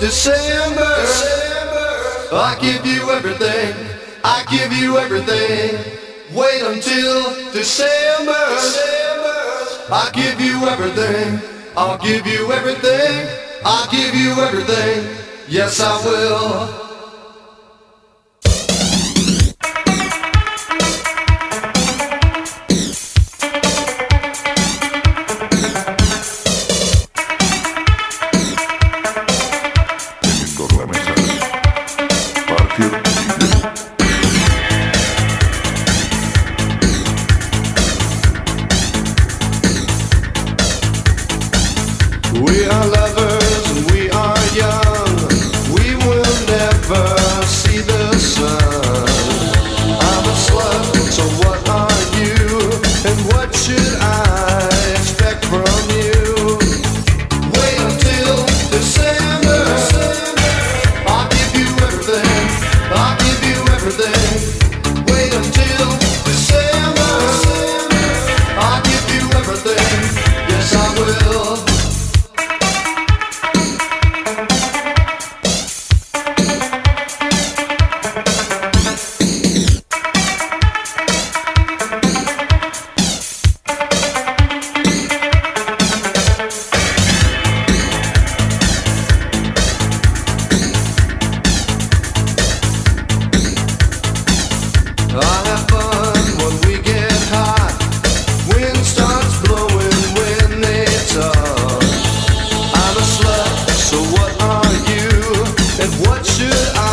December. I give you everything. I give you everything. Wait until December. I give you everything. I'll give you everything. I'll give you everything. Yes, I will. what should I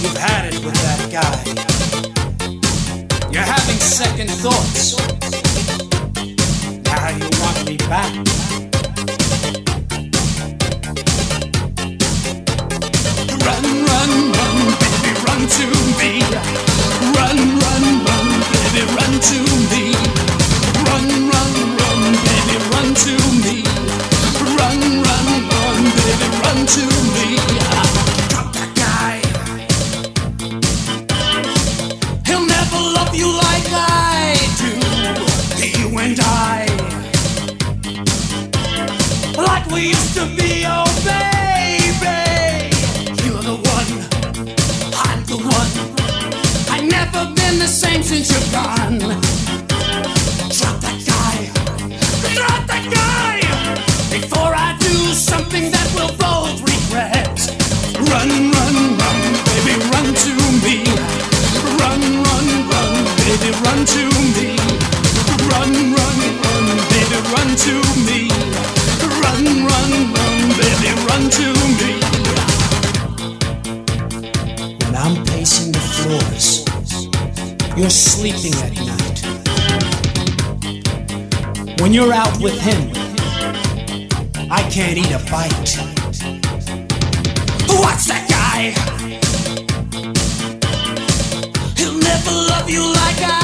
You've had it with that guy. You're having second thoughts. Now you want me back. Run, run, run, baby, run to me. Run, run, run, baby, run to me. When you're out with him, I can't eat a bite. What's that guy? He'll never love you like I.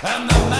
and the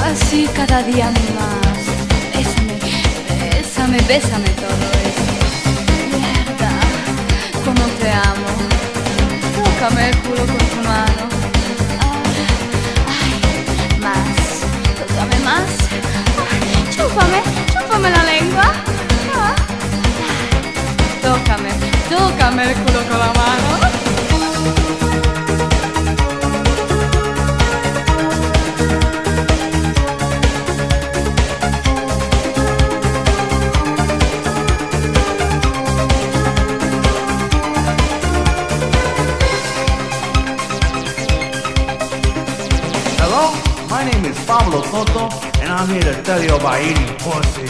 Así cada día más. Bésame, bésame, bésame todo eso. Mierda, como te amo. Tócame el culo con tu mano. Ay, más, tócame más. Chúpame, chúpame la lengua. Ah. Tócame, tócame el culo Cotto, and I'm here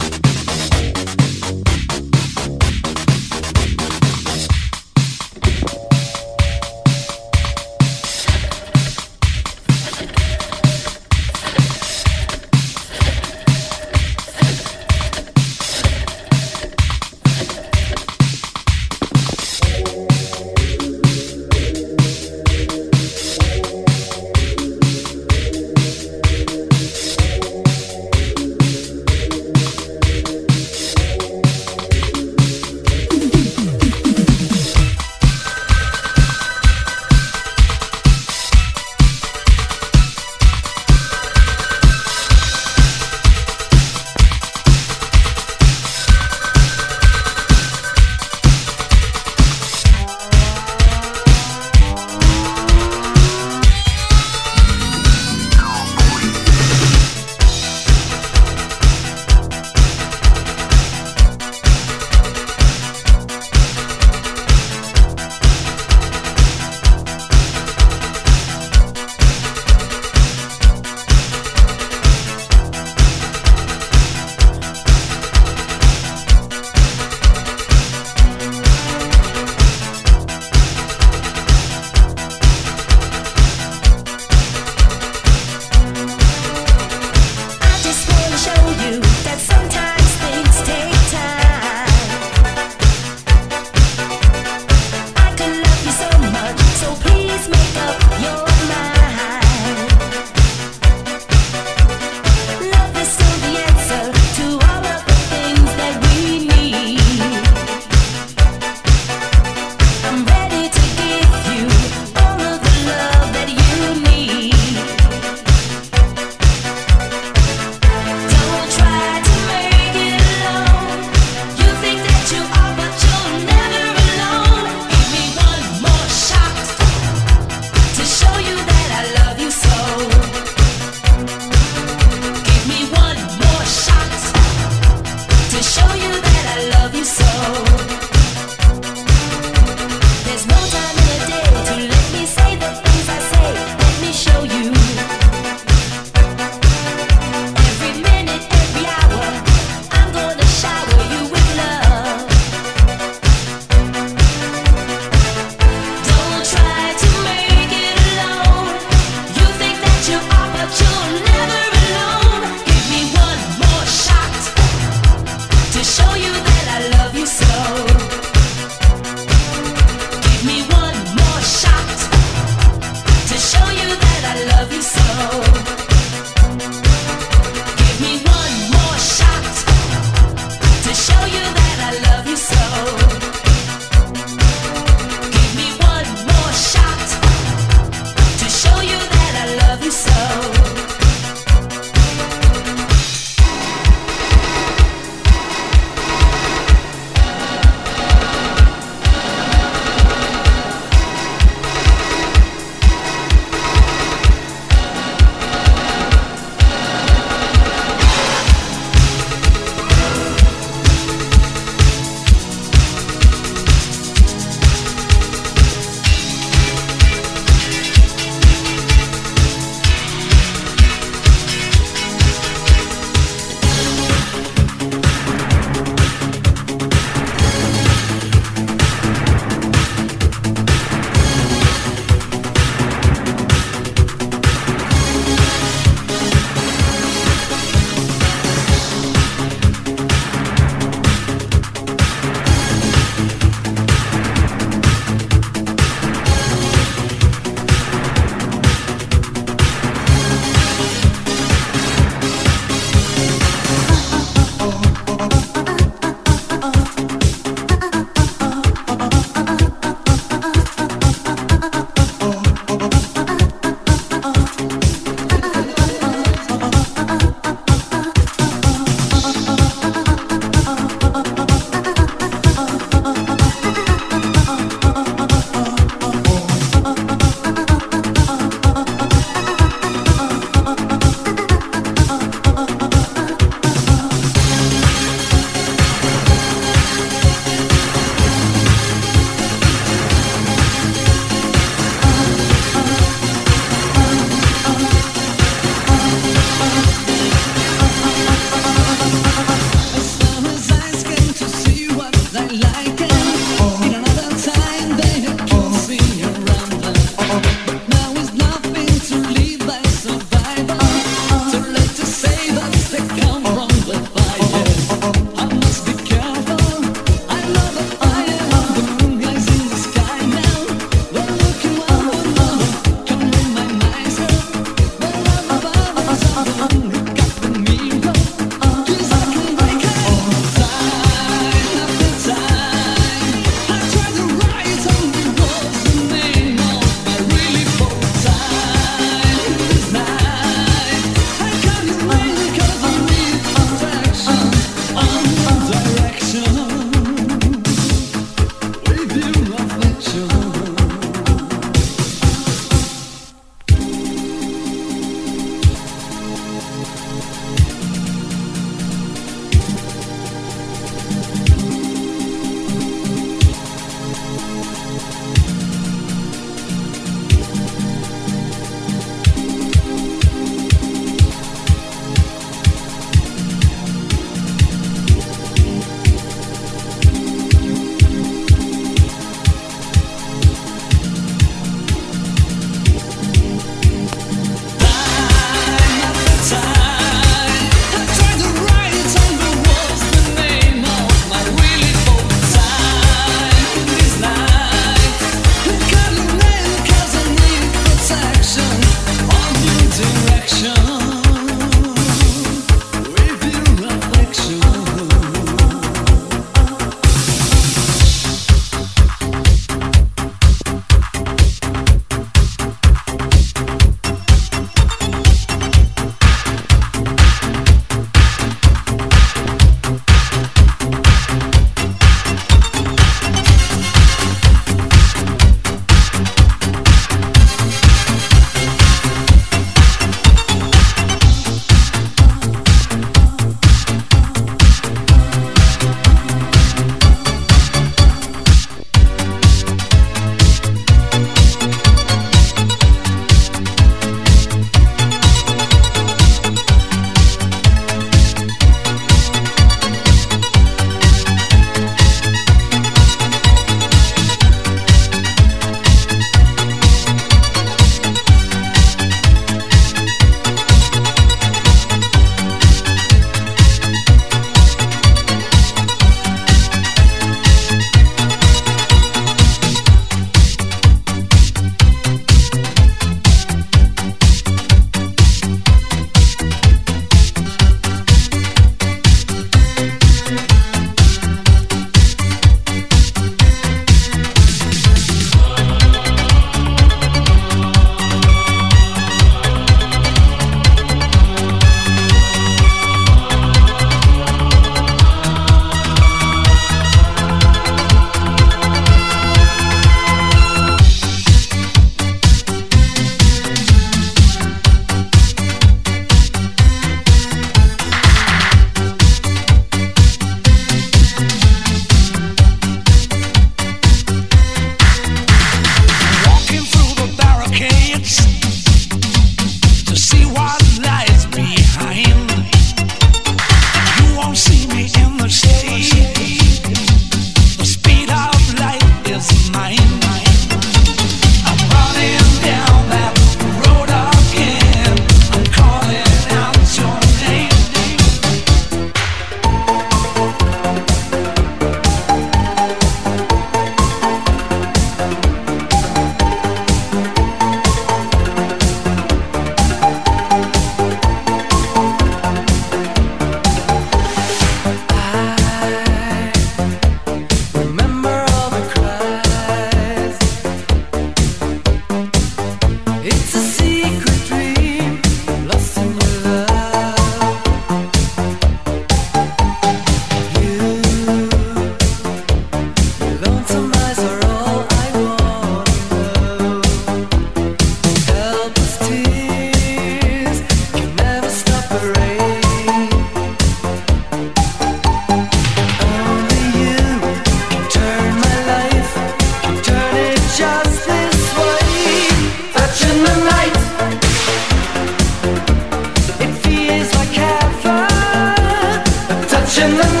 in the